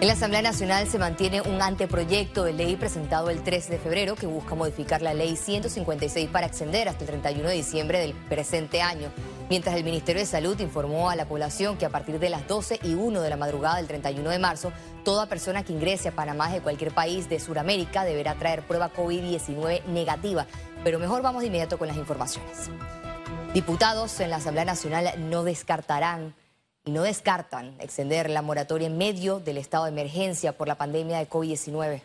En la Asamblea Nacional se mantiene un anteproyecto de ley presentado el 13 de febrero que busca modificar la ley 156 para extender hasta el 31 de diciembre del presente año, mientras el Ministerio de Salud informó a la población que a partir de las 12 y 1 de la madrugada del 31 de marzo, toda persona que ingrese a Panamá de cualquier país de Sudamérica deberá traer prueba COVID-19 negativa. Pero mejor vamos de inmediato con las informaciones. Diputados en la Asamblea Nacional no descartarán y no descartan extender la moratoria en medio del estado de emergencia por la pandemia de COVID-19.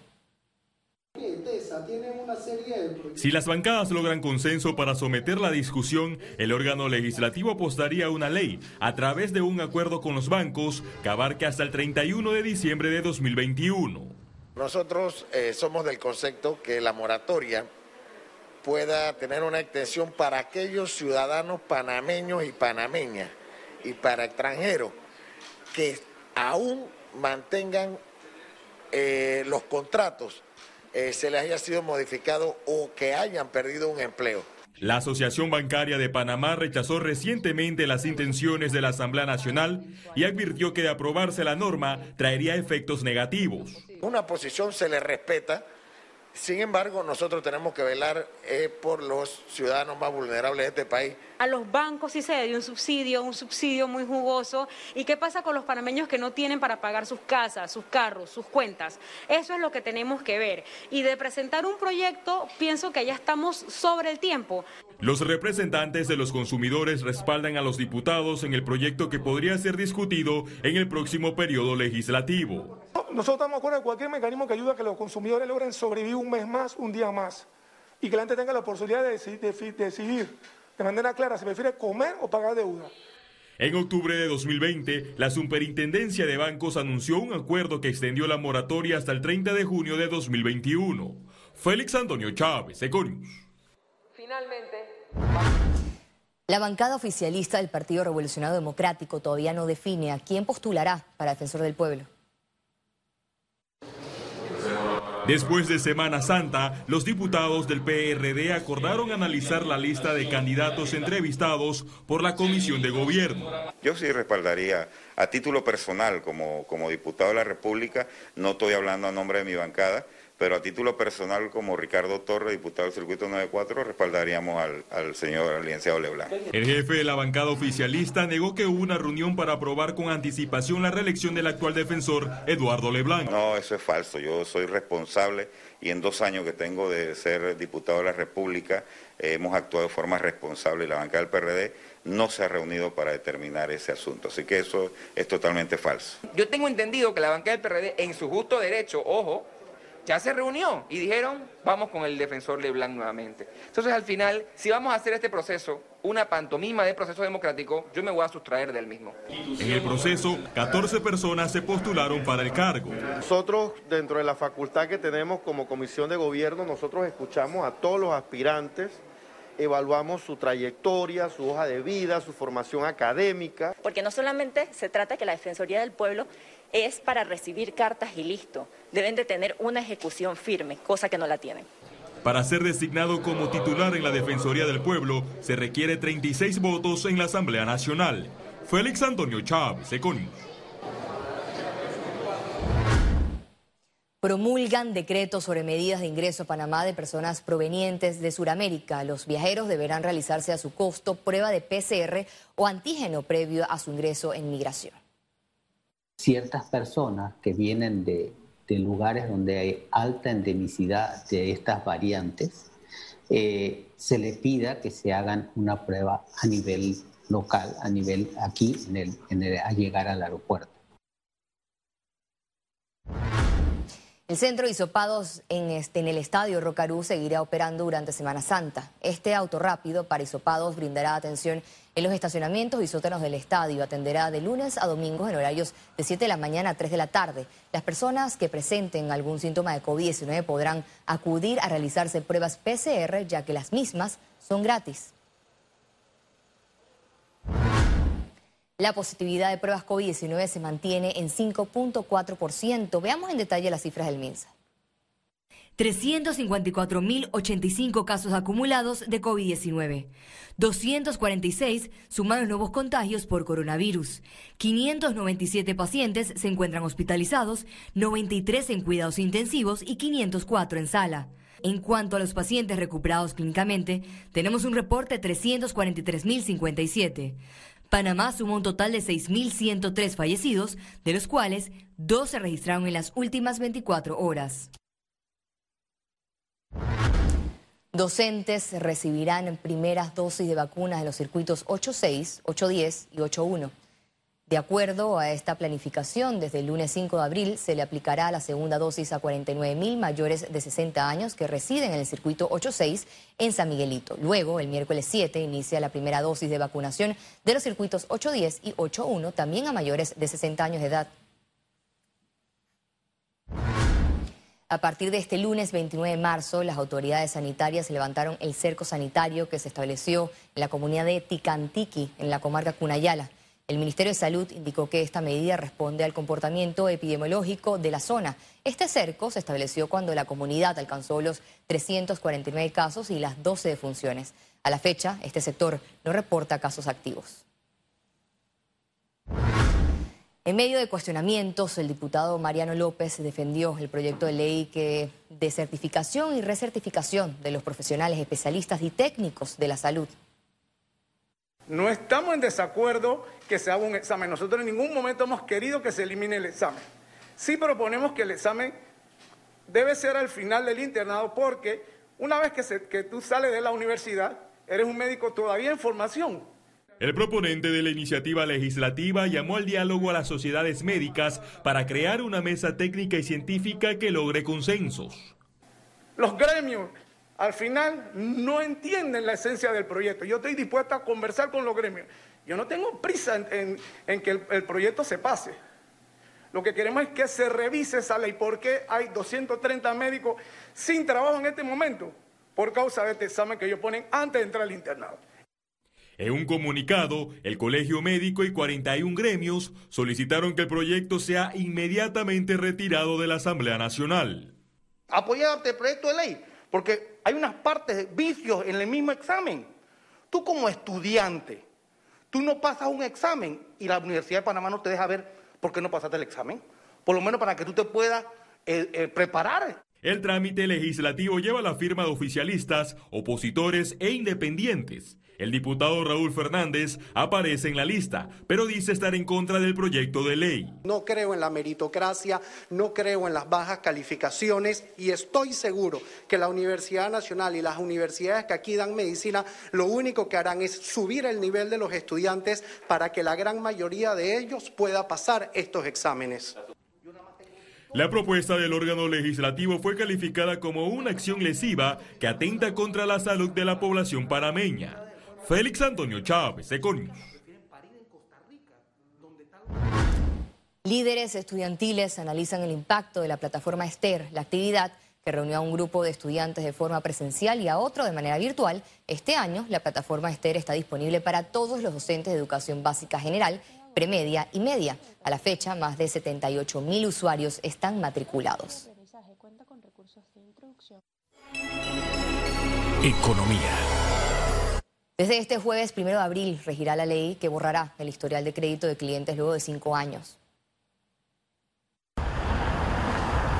Si las bancadas logran consenso para someter la discusión, el órgano legislativo apostaría a una ley a través de un acuerdo con los bancos que abarque hasta el 31 de diciembre de 2021. Nosotros eh, somos del concepto que la moratoria pueda tener una extensión para aquellos ciudadanos panameños y panameñas y para extranjeros que aún mantengan eh, los contratos, eh, se les haya sido modificado o que hayan perdido un empleo. La Asociación Bancaria de Panamá rechazó recientemente las intenciones de la Asamblea Nacional y advirtió que de aprobarse la norma traería efectos negativos. Una posición se le respeta, sin embargo, nosotros tenemos que velar eh, por los ciudadanos más vulnerables de este país. A los bancos sí se dio un subsidio, un subsidio muy jugoso. ¿Y qué pasa con los panameños que no tienen para pagar sus casas, sus carros, sus cuentas? Eso es lo que tenemos que ver. Y de presentar un proyecto, pienso que ya estamos sobre el tiempo. Los representantes de los consumidores respaldan a los diputados en el proyecto que podría ser discutido en el próximo periodo legislativo. Nosotros estamos de acuerdo en cualquier mecanismo que ayude a que los consumidores logren sobrevivir un mes más, un día más, y que la gente tenga la posibilidad de decidir de, manera clara si prefiere comer o pagar deuda. En octubre de 2020, la Superintendencia de Bancos anunció un acuerdo que extendió la moratoria hasta el 30 de junio de 2021. Félix Antonio Chávez, Econius. Finalmente. La bancada oficialista del Partido Revolucionario Democrático todavía no define a quién postulará para defensor del pueblo. Después de Semana Santa, los diputados del PRD acordaron analizar la lista de candidatos entrevistados por la Comisión de Gobierno. Yo sí respaldaría a título personal como, como diputado de la República, no estoy hablando a nombre de mi bancada, pero a título personal como Ricardo Torre, diputado del Circuito 94, respaldaríamos al, señor licenciado Leblanc. El jefe de la bancada oficialista negó que hubo una reunión para aprobar con anticipación la reelección del actual defensor Eduardo Leblanc. No, eso es falso. Yo soy responsable y en dos años que tengo de ser diputado de la República eh, hemos actuado de forma responsable y la bancada del PRD no se ha reunido para determinar ese asunto. Así que eso es totalmente falso. Yo tengo entendido que la bancada del PRD, en su justo derecho, ojo, ya se reunió y dijeron, vamos con el defensor Leblanc nuevamente. Entonces, al final, si vamos a hacer este proceso, una pantomima de proceso democrático, yo me voy a sustraer del mismo. En el proceso, 14 personas se postularon para el cargo. Nosotros, dentro de la facultad que tenemos como comisión de gobierno, nosotros escuchamos a todos los aspirantes evaluamos su trayectoria, su hoja de vida, su formación académica. Porque no solamente se trata que la Defensoría del Pueblo es para recibir cartas y listo. Deben de tener una ejecución firme, cosa que no la tienen. Para ser designado como titular en la Defensoría del Pueblo, se requiere 36 votos en la Asamblea Nacional. Félix Antonio Chávez, Econius. Promulgan decretos sobre medidas de ingreso a Panamá de personas provenientes de Sudamérica. Los viajeros deberán realizarse a su costo prueba de PCR o antígeno previo a su ingreso en migración ciertas personas que vienen de, lugares donde hay alta endemicidad de estas variantes, eh, se les pida que se hagan una prueba a nivel local, a nivel aquí, en el, a llegar al aeropuerto. El centro de isopados en, este, en el estadio Rocarú seguirá operando durante Semana Santa. Este auto rápido para isopados brindará atención en los estacionamientos y sótanos del estadio. Atenderá de lunes a domingos en horarios de 7 de la mañana a 3 de la tarde. Las personas que presenten algún síntoma de COVID-19 podrán acudir a realizarse pruebas PCR ya que las mismas son gratis. La positividad de pruebas COVID-19 se mantiene en 5.4%. Veamos en detalle las cifras del MINSA. 354.085 casos acumulados de COVID-19. 246 sumaron nuevos contagios por coronavirus. 597 pacientes se encuentran hospitalizados, 93 en cuidados intensivos y 504 en sala. En cuanto a los pacientes recuperados clínicamente, tenemos un reporte de 343.057. Panamá sumó un total de 6.103 fallecidos, de los cuales dos se registraron en las últimas 24 horas. Docentes recibirán primeras dosis de vacunas en los circuitos 8.6, 8.10 y 8.1. De acuerdo a esta planificación, desde el lunes 5 de abril se le aplicará la segunda dosis a 49 mil mayores de 60 años que residen en el circuito 8.6 en San Miguelito. Luego, el miércoles 7, inicia la primera dosis de vacunación de los circuitos 8.10 y 8.1 también a mayores de 60 años de edad. A partir de este lunes 29 de marzo, las autoridades sanitarias levantaron el cerco sanitario que se estableció en la comunidad de Ticantiqui, en la comarca Cunayala. El Ministerio de Salud indicó que esta medida responde al comportamiento epidemiológico de la zona. Este cerco se estableció cuando la comunidad alcanzó los 349 casos y las 12 defunciones. A la fecha, este sector no reporta casos activos. En medio de cuestionamientos, el diputado Mariano López defendió el proyecto de ley que de certificación y recertificación de los profesionales especialistas y técnicos de la salud. No estamos en desacuerdo que se haga un examen. Nosotros en ningún momento hemos querido que se elimine el examen. Sí proponemos que el examen debe ser al final del internado porque una vez que, que tú sales de la universidad, eres un médico todavía en formación el proponente de la iniciativa legislativa llamó al diálogo a las sociedades médicas para crear una mesa técnica y científica que logre consensos. Los gremios al final no entienden la esencia del proyecto. Yo estoy dispuesto a conversar con los gremios. Yo no tengo prisa en, que el, el, proyecto se pase. Lo que queremos es que se revise esa ley. ¿Por qué hay 230 médicos sin trabajo en este momento? Por causa de este examen que ellos ponen antes de entrar al internado. En un comunicado, el Colegio Médico y 41 gremios solicitaron que el proyecto sea inmediatamente retirado de la Asamblea Nacional. Apoyar este proyecto de ley, porque hay unas partes vicios en el mismo examen. Tú como estudiante, tú no pasas un examen y la Universidad de Panamá no te deja ver por qué no pasaste el examen. Por lo menos para que tú te puedas eh, eh, preparar. El trámite legislativo lleva la firma de oficialistas, opositores e independientes. El diputado Raúl Fernández aparece en la lista, pero dice estar en contra del proyecto de ley. No creo en la meritocracia, no creo en las bajas calificaciones y estoy seguro que la Universidad Nacional y las universidades que aquí dan medicina lo único que harán es subir el nivel de los estudiantes para que la gran mayoría de ellos pueda pasar estos exámenes. La propuesta del órgano legislativo fue calificada como una acción lesiva que atenta contra la salud de la población panameña. Félix Antonio Chávez, Econius. Líderes estudiantiles analizan el impacto de la plataforma Esther, la actividad que reunió a un grupo de estudiantes de forma presencial y a otro de manera virtual. Este año, la plataforma Esther está disponible para todos los docentes de educación básica general, premedia y media. A la fecha, más de 78 mil usuarios están matriculados. Economía. Desde este jueves, primero de abril, regirá la ley que borrará el historial de crédito de clientes luego de cinco años.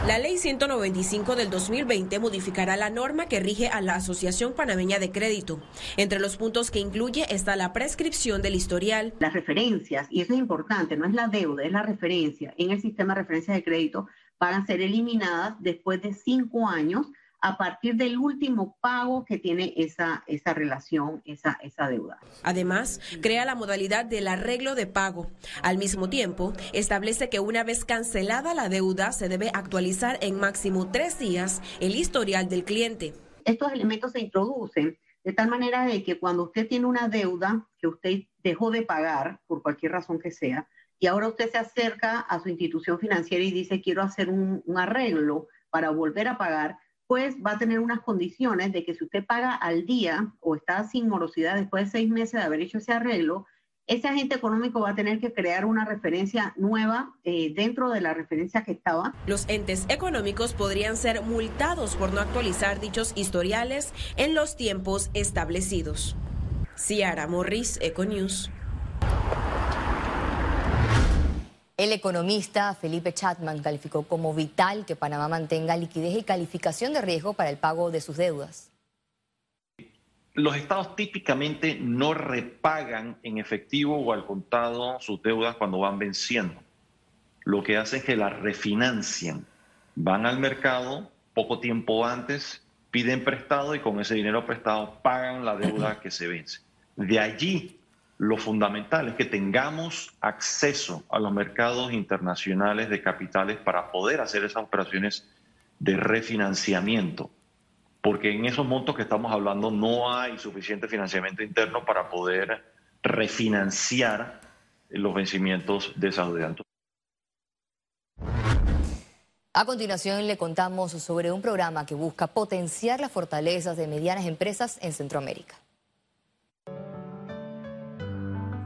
La ley 195 del 2020 modificará la norma que rige a la Asociación Panameña de Crédito. Entre los puntos que incluye está la prescripción del historial. Las referencias, y eso es importante, no es la deuda, es la referencia en el sistema de referencias de crédito, van a ser eliminadas después de cinco años a partir del último pago que tiene esa, esa relación, esa, esa deuda. Además, crea la modalidad del arreglo de pago. Al mismo tiempo, establece que una vez cancelada la deuda, se debe actualizar en máximo tres días el historial del cliente. Estos elementos se introducen de tal manera de que cuando usted tiene una deuda que usted dejó de pagar por cualquier razón que sea, y ahora usted se acerca a su institución financiera y dice quiero hacer un, un arreglo para volver a pagar, pues va a tener unas condiciones de que si usted paga al día o está sin morosidad después de seis meses de haber hecho ese arreglo, ese agente económico va a tener que crear una referencia nueva eh, dentro de la referencia que estaba. Los entes económicos podrían ser multados por no actualizar dichos historiales en los tiempos establecidos. Ciara Morris, Econews. El economista Felipe Chatman calificó como vital que Panamá mantenga liquidez y calificación de riesgo para el pago de sus deudas. Los estados típicamente no repagan en efectivo o al contado sus deudas cuando van venciendo. Lo que hace es que las refinancian. Van al mercado poco tiempo antes, piden prestado y con ese dinero prestado pagan la deuda que se vence. De allí lo fundamental es que tengamos acceso a los mercados internacionales de capitales para poder hacer esas operaciones de refinanciamiento porque en esos montos que estamos hablando no hay suficiente financiamiento interno para poder refinanciar los vencimientos de esa deuda. A continuación le contamos sobre un programa que busca potenciar las fortalezas de medianas empresas en Centroamérica.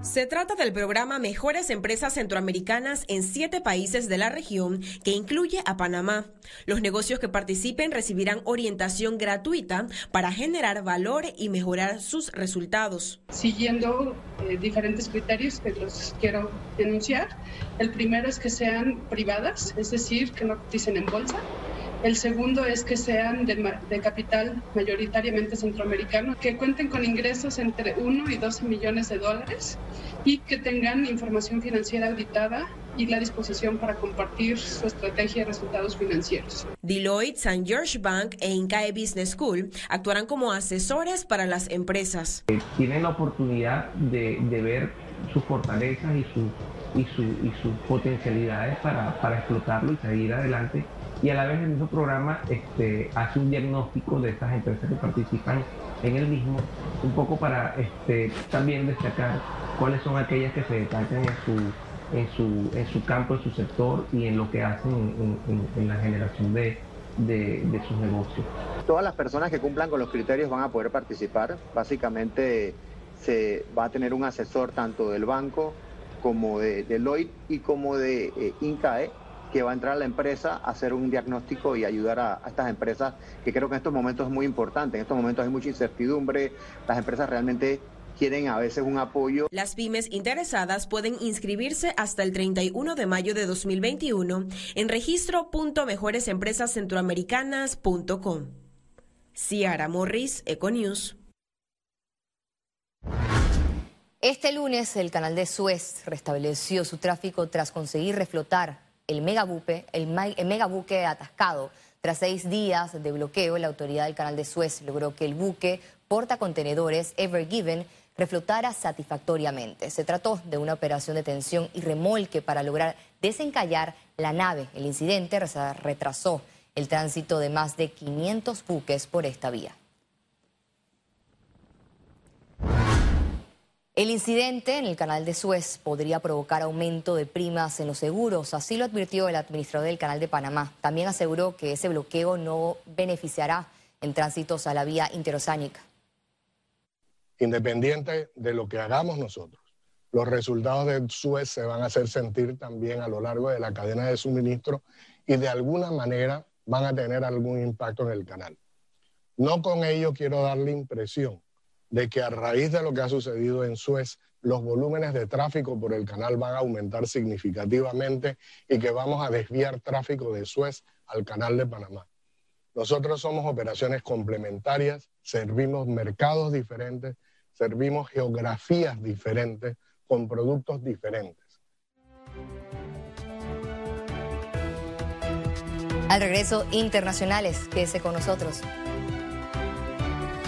Se trata del programa Mejores Empresas Centroamericanas en siete países de la región que incluye a Panamá. Los negocios que participen recibirán orientación gratuita para generar valor y mejorar sus resultados. Siguiendo eh, diferentes criterios que los quiero denunciar. El primero es que sean privadas, es decir, que no coticen en bolsa. El segundo es que sean de, capital mayoritariamente centroamericano, que cuenten con ingresos entre 1 y 12 millones de dólares y que tengan información financiera auditada y la disposición para compartir su estrategia de resultados financieros. Deloitte, St. George Bank e Incae Business School actuarán como asesores para las empresas. Tienen la oportunidad de, ver sus fortalezas y, y, y sus potencialidades para, para explotarlo y seguir adelante y a la vez el mismo programa este, hace un diagnóstico de estas empresas que participan en el mismo, un poco para este, también destacar cuáles son aquellas que se destacan en su, en su, en su campo, en su sector y en lo que hacen en, la generación de, de, sus negocios. Todas las personas que cumplan con los criterios van a poder participar. Básicamente se va a tener un asesor tanto del banco como de Deloitte y como de eh, INCAE que va a entrar a la empresa a hacer un diagnóstico y ayudar a, estas empresas, que creo que en estos momentos es muy importante. En estos momentos hay mucha incertidumbre, las empresas realmente quieren a veces un apoyo. Las pymes interesadas pueden inscribirse hasta el 31 de mayo de 2021 en registro.mejoresempresascentroamericanas.com. Ciara Morris, Econews. Este lunes el canal de Suez restableció su tráfico tras conseguir reflotar el megabuque, el, megabuque atascado. Tras seis días de bloqueo, la autoridad del canal de Suez logró que el buque portacontenedores Ever Given reflotara satisfactoriamente. Se trató de una operación de tensión y remolque para lograr desencallar la nave. El incidente retrasó el tránsito de más de 500 buques por esta vía. El incidente en el canal de Suez podría provocar aumento de primas en los seguros, así lo advirtió el administrador del canal de Panamá. También aseguró que ese bloqueo no beneficiará en tránsitos a la vía interoceánica. Independiente de lo que hagamos nosotros, los resultados de Suez se van a hacer sentir también a lo largo de la cadena de suministro y de alguna manera van a tener algún impacto en el canal. No con ello quiero dar la impresión de que a raíz de lo que ha sucedido en Suez, los volúmenes de tráfico por el canal van a aumentar significativamente y que vamos a desviar tráfico de Suez al canal de Panamá. Nosotros somos operaciones complementarias, servimos mercados diferentes, servimos geografías diferentes, con productos diferentes. Al regreso, internacionales, quédese con nosotros.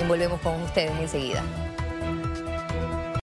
Volvemos con ustedes enseguida.